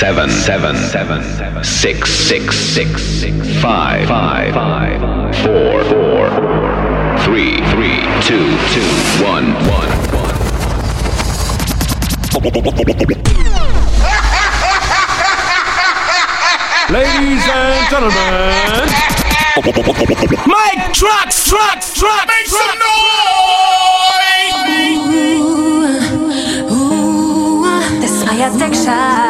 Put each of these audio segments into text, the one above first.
Seven seven seven six six six five five five four four three three two two one one one. Ladies and gentlemen, Mike Trax, Trax, Trax, make some noise! Ooh, ooh, this my addiction.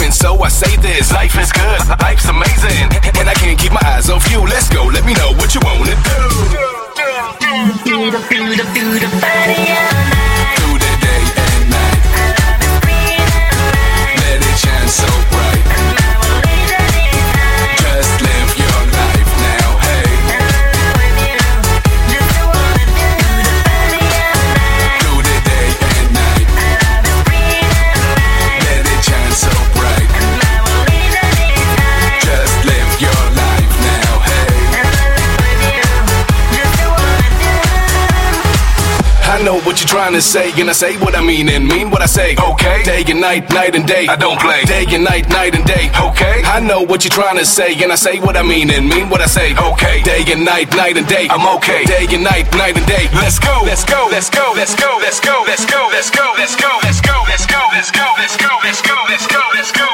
And so I say this. Life is good, life's amazing. And I can't keep my eyes off you. Let's go, let me know what you wanna do. Do do do. Through trying to say, and I say what I mean and mean what I say. Okay, day and night, night and day. I don't play. Day and night, night and day. Okay, I know what you're trying to say, and I say what I mean and mean what I say. Okay, day and night, night and day. I'm okay. Day and night, night and day. Let's go, let's go, let's go, let's go, let's go, let's go, let's go, let's go, let's go, let's go, let's go, let's go, let's go, let's go, let's go,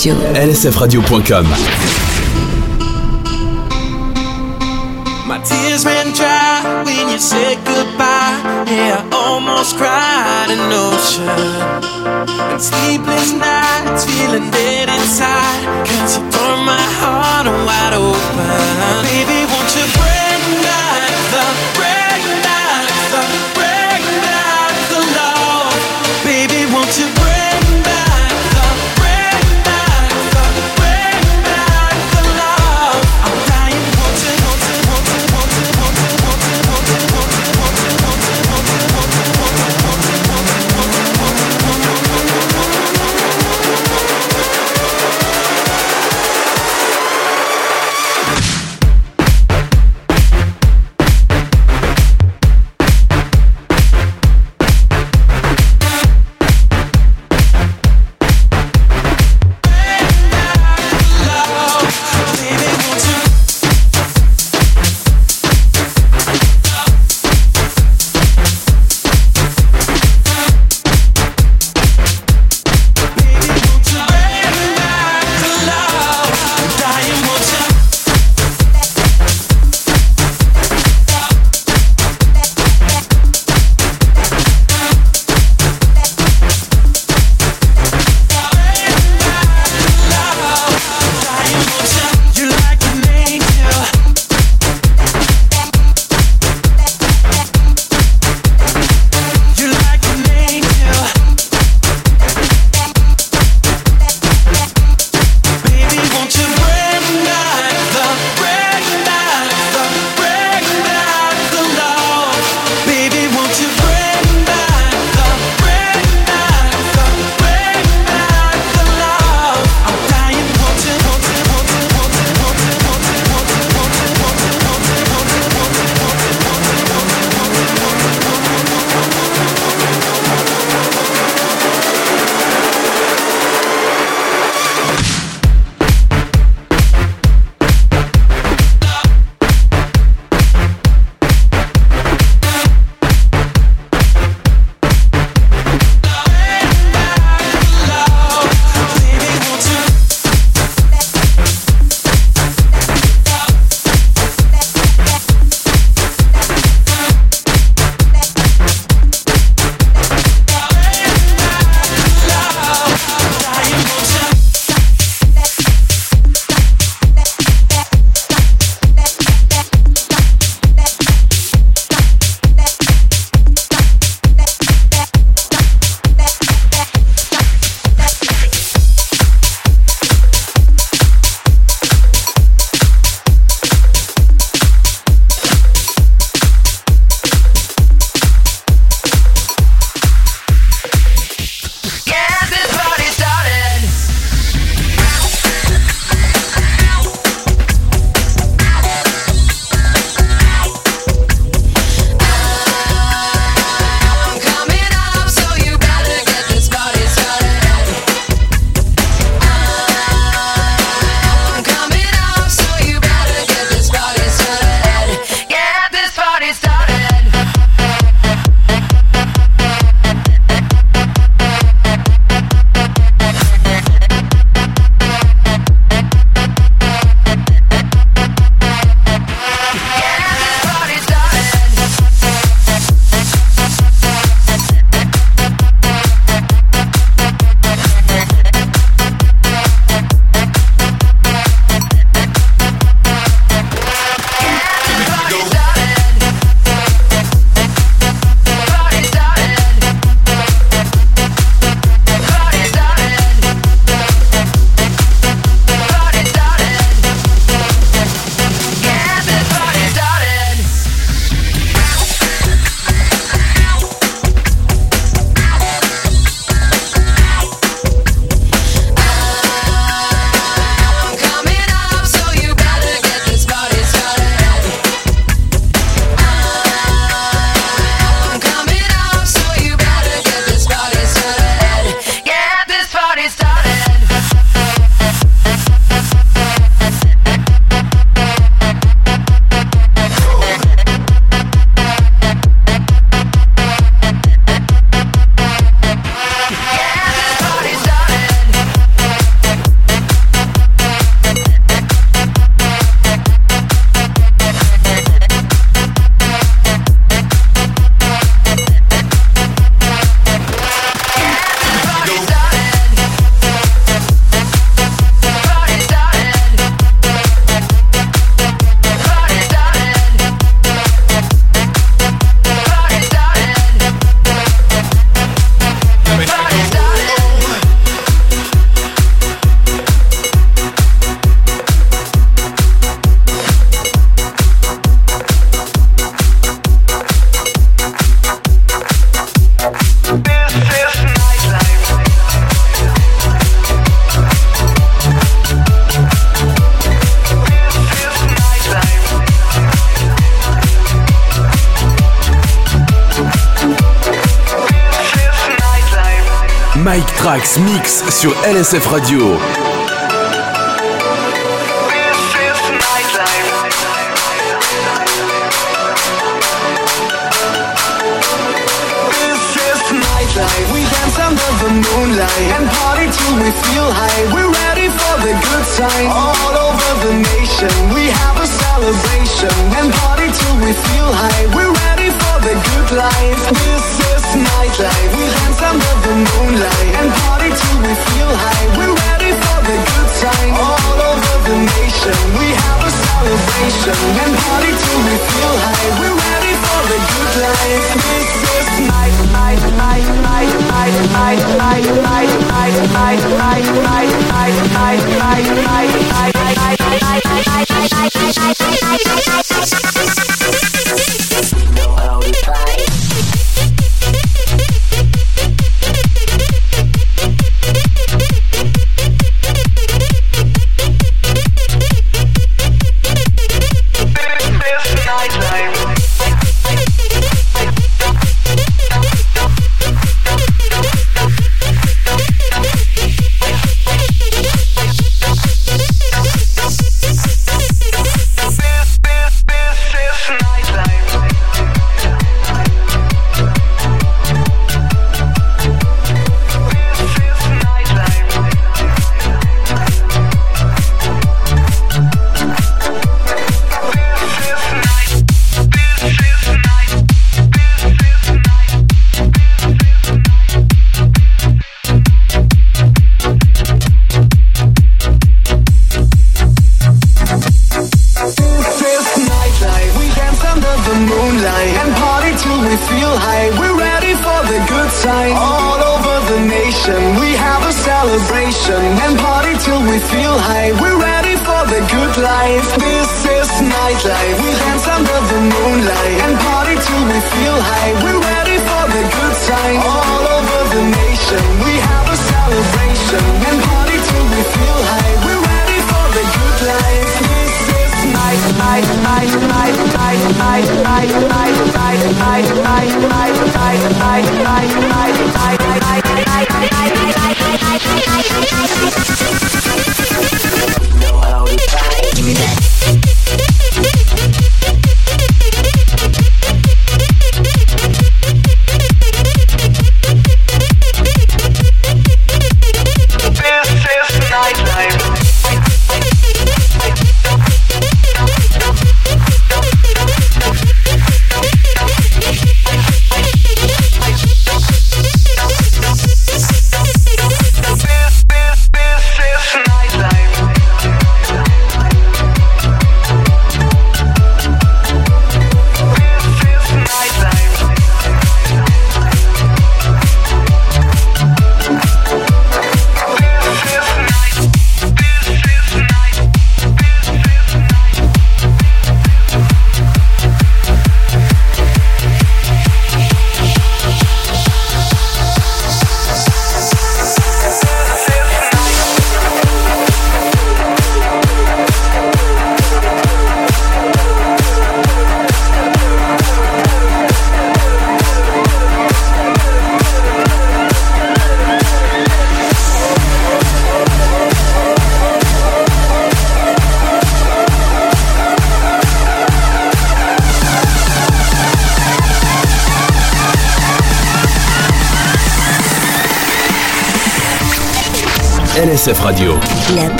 Radio. lsfradio.com. My tears ran dry when you said goodbye. I almost cried an ocean. Feeling dead inside. Sur LSF Radio. We dance under the moonlight and party till we feel high. We're ready for the good time. All over the nation, we have a celebration and party till we feel high. We're ready for the good life. This is nightlife. We dance under the moonlight and party till we feel high. We're ready for the good time. All over the nation, we have a celebration and party till we feel high. We're ready for the good life. This is night, night, night, night, night, night, night, night, night, night, night, night, night, night, night, night, night, Know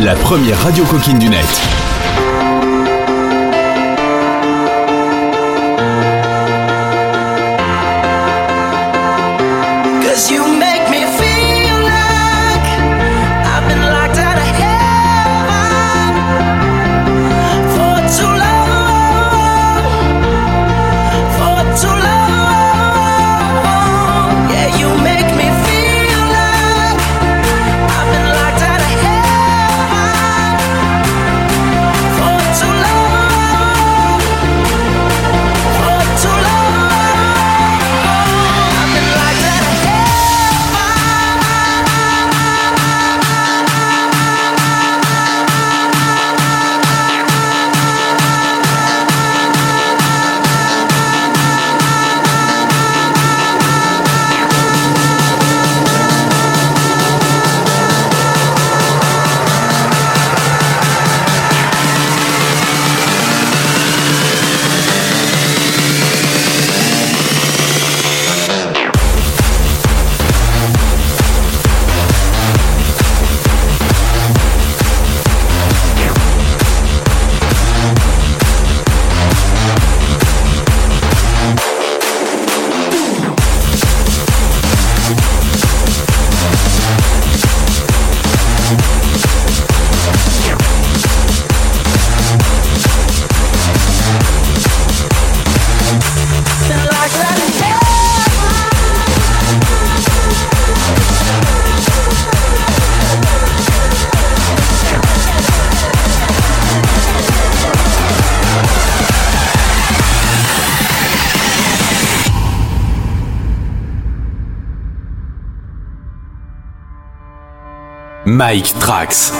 la première radio coquine du net. Mike Trax.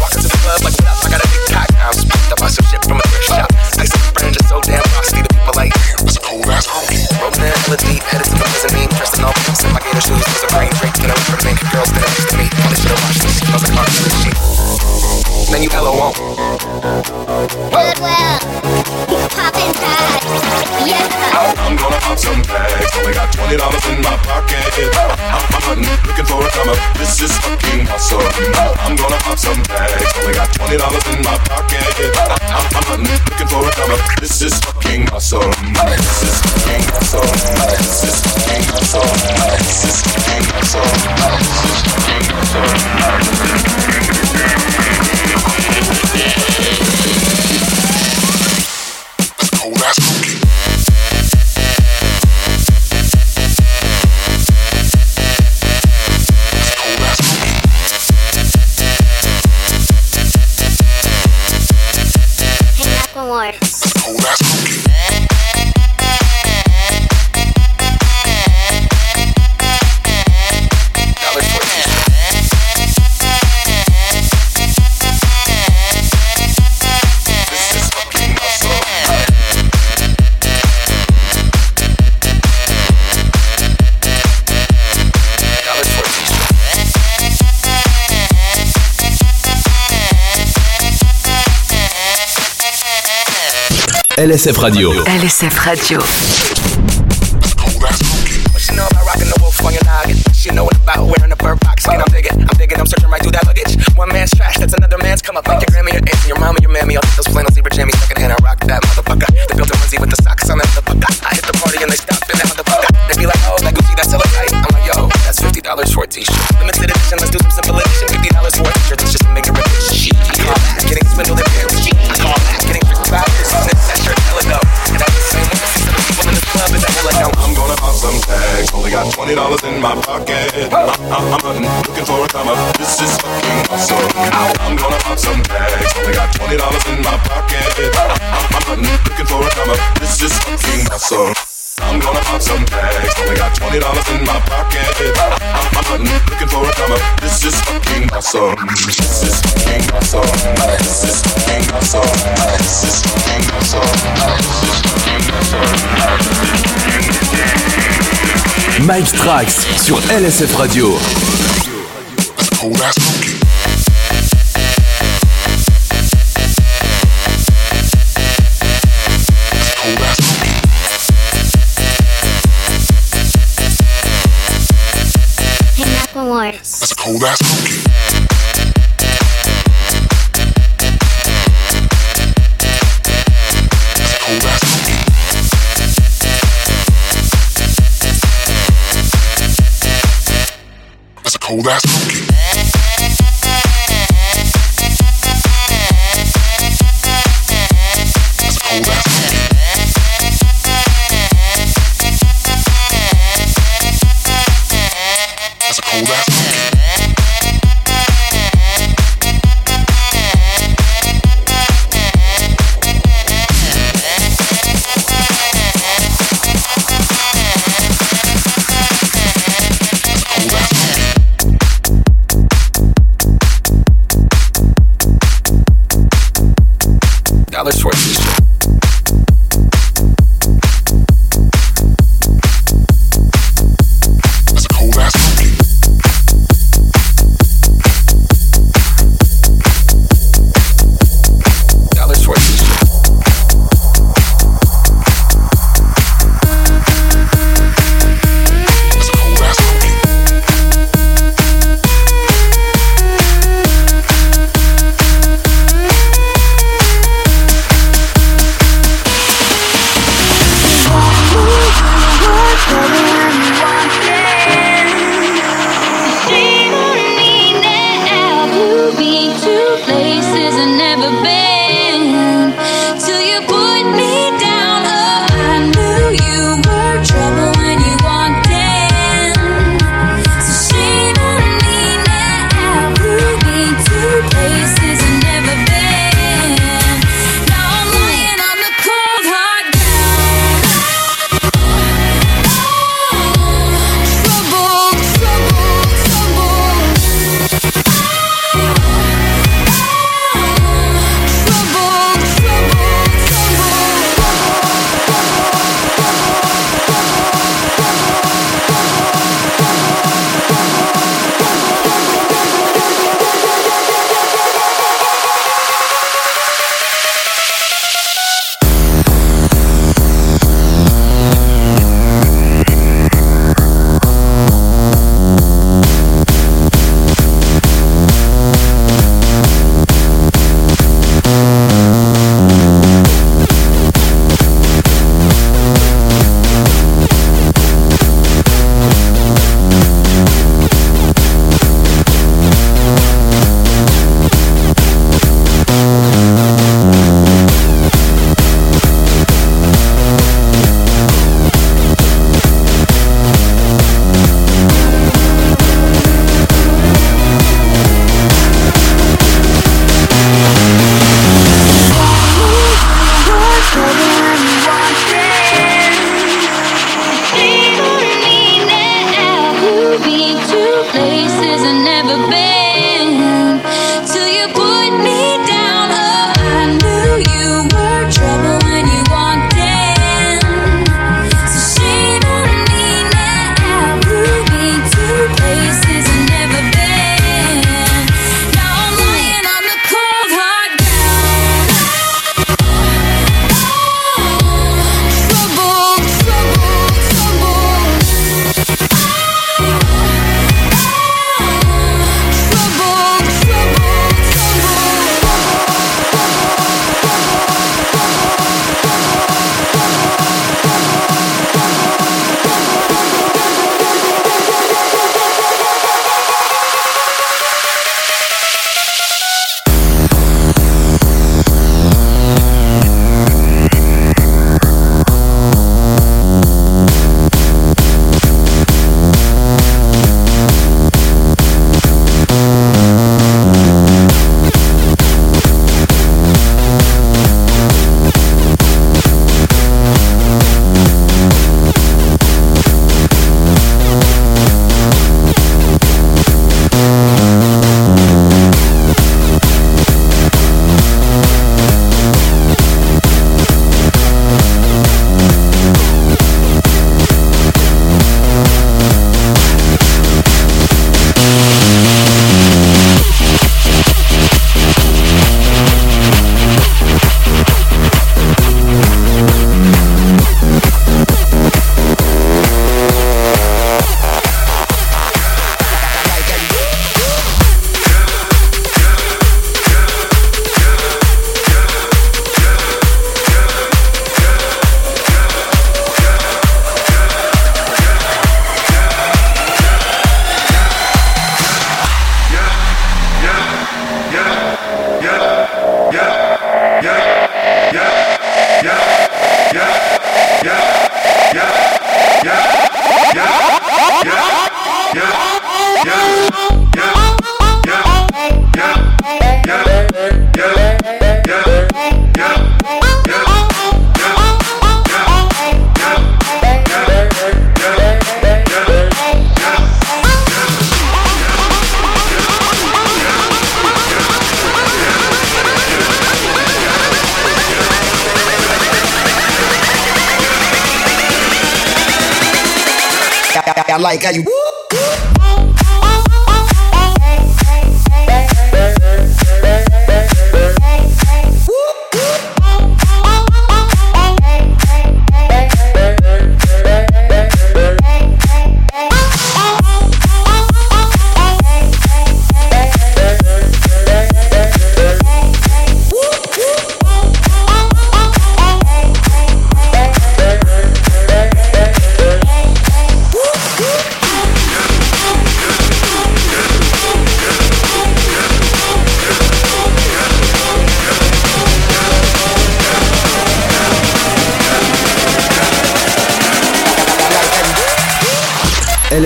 Walk into the club like, what? I got a big cock. I'm on some shit from a thrift shop. I the brand just so damn frosty. The people like, damn, a cold ass homie. Rolling in hella deep, headed to the mezzanine. Dressed in all my gator shoes. Was a brain drink, you know, for the mink. Girls standing next to me. All this shit I watch. This smells like hard shit. Then you hella won't. Some tags. Only got twenty dollars in my pocket. I'm, hunting, looking for a come up. This is fucking awesome. I'm gonna pop some tags. Only got twenty dollars in my pocket. I'm, hunting, looking for a come up. This is fucking awesome. This is fucking awesome. This is fucking awesome. This is fucking awesome. This is fucking awesome. LSF Radio. LSF Radio. What you know about rocking the wolf on your noggin? What you know about wearing a bird box? Skin? I'm digging, I'm digging, I'm searching right through that luggage. One man's trash, that's another man's come up. Like your grandma, your aunt, your mama, your mammy. I'll take those plain twenty dollars in my pocket. I'm, I'm, I'm looking for a come up. This is fucking awesome. I'm gonna pop some tags. Only got twenty dollars in my pocket. I'm, I'm looking for a come up. This is fucking awesome. I'm gonna pop some tags. Only got twenty dollars in my pocket. I'm, I'm looking for a come up. This is fucking awesome. This is fucking awesome. This is fucking awesome. This is fucking awesome. This is fucking awesome. Mike Trax sur LSF Radio. That's a cold ass cold ass Dollars for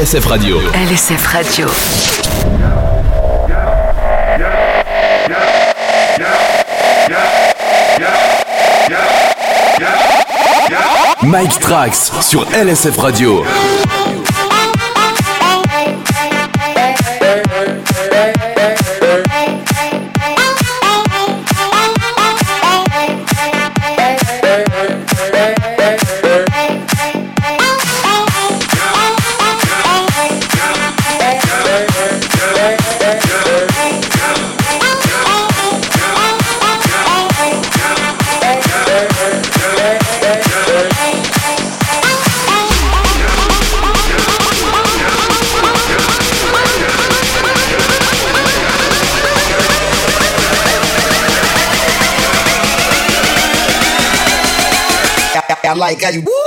LSF Radio. LSF Radio. Mike Trax sur LSF Radio. Like how you.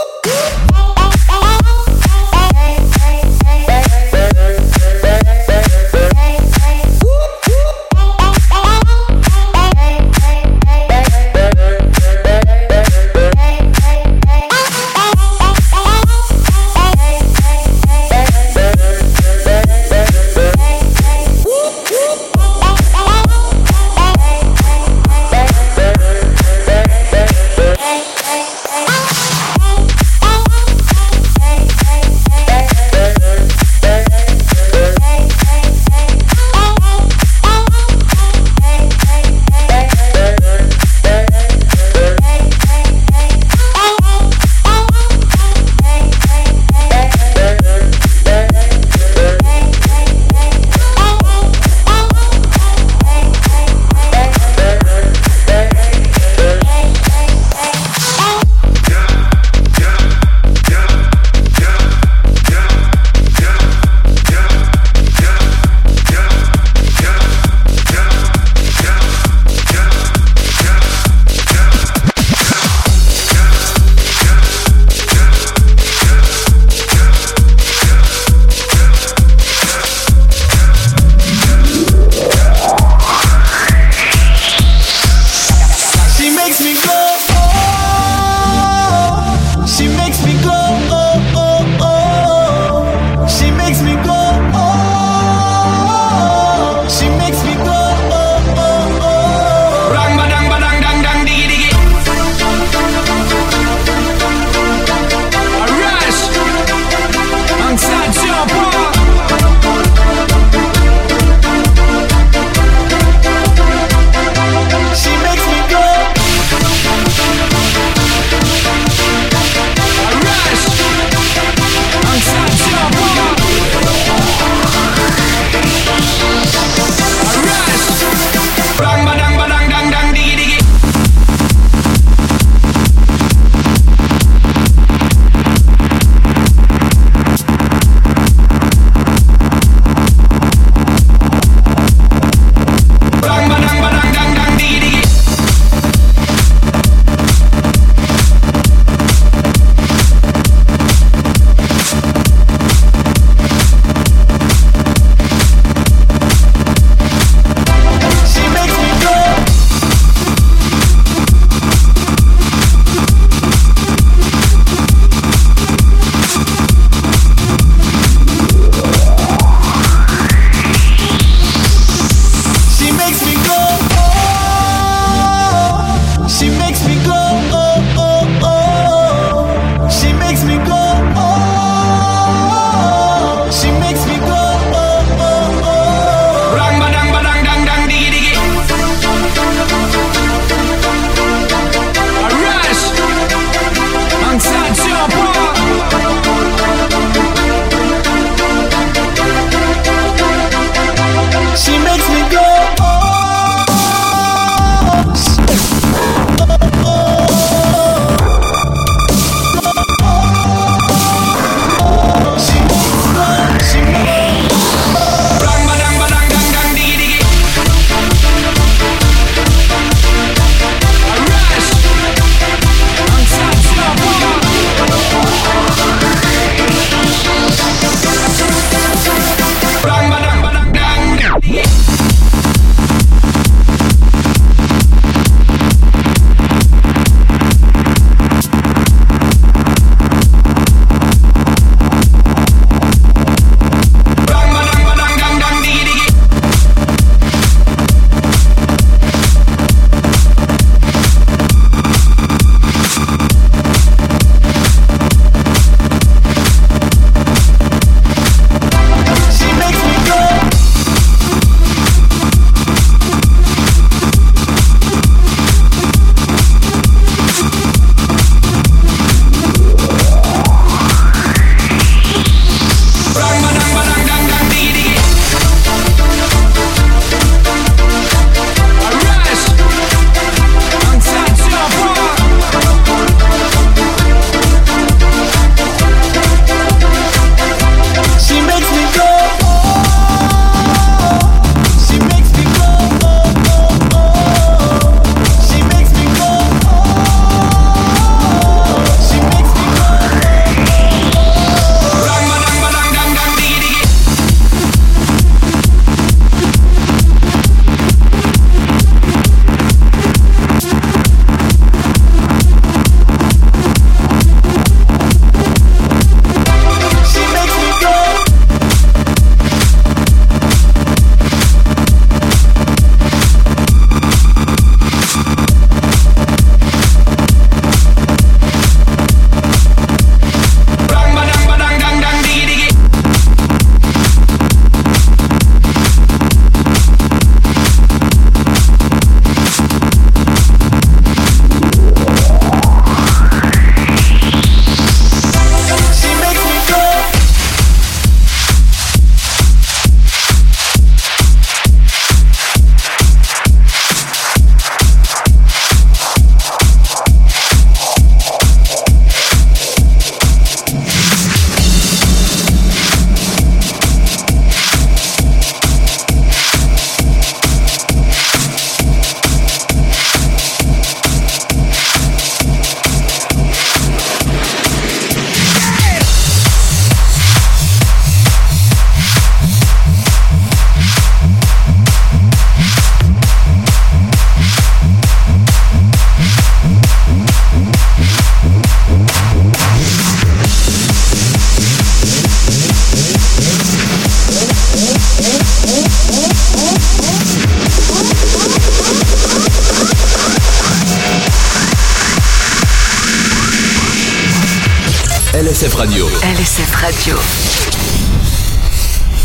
Radio.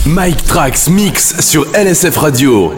Mike Trax Mix sur LSF Radio.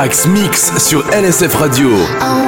Max Mix sur LSF Radio.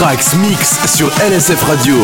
Trax Mix sur LSF Radio.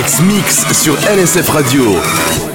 Trax Mix sur LSF Radio.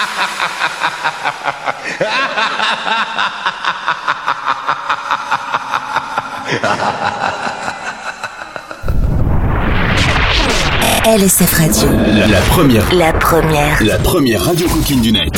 LSF Radio. La, la première. La première. La première radio coquine du net.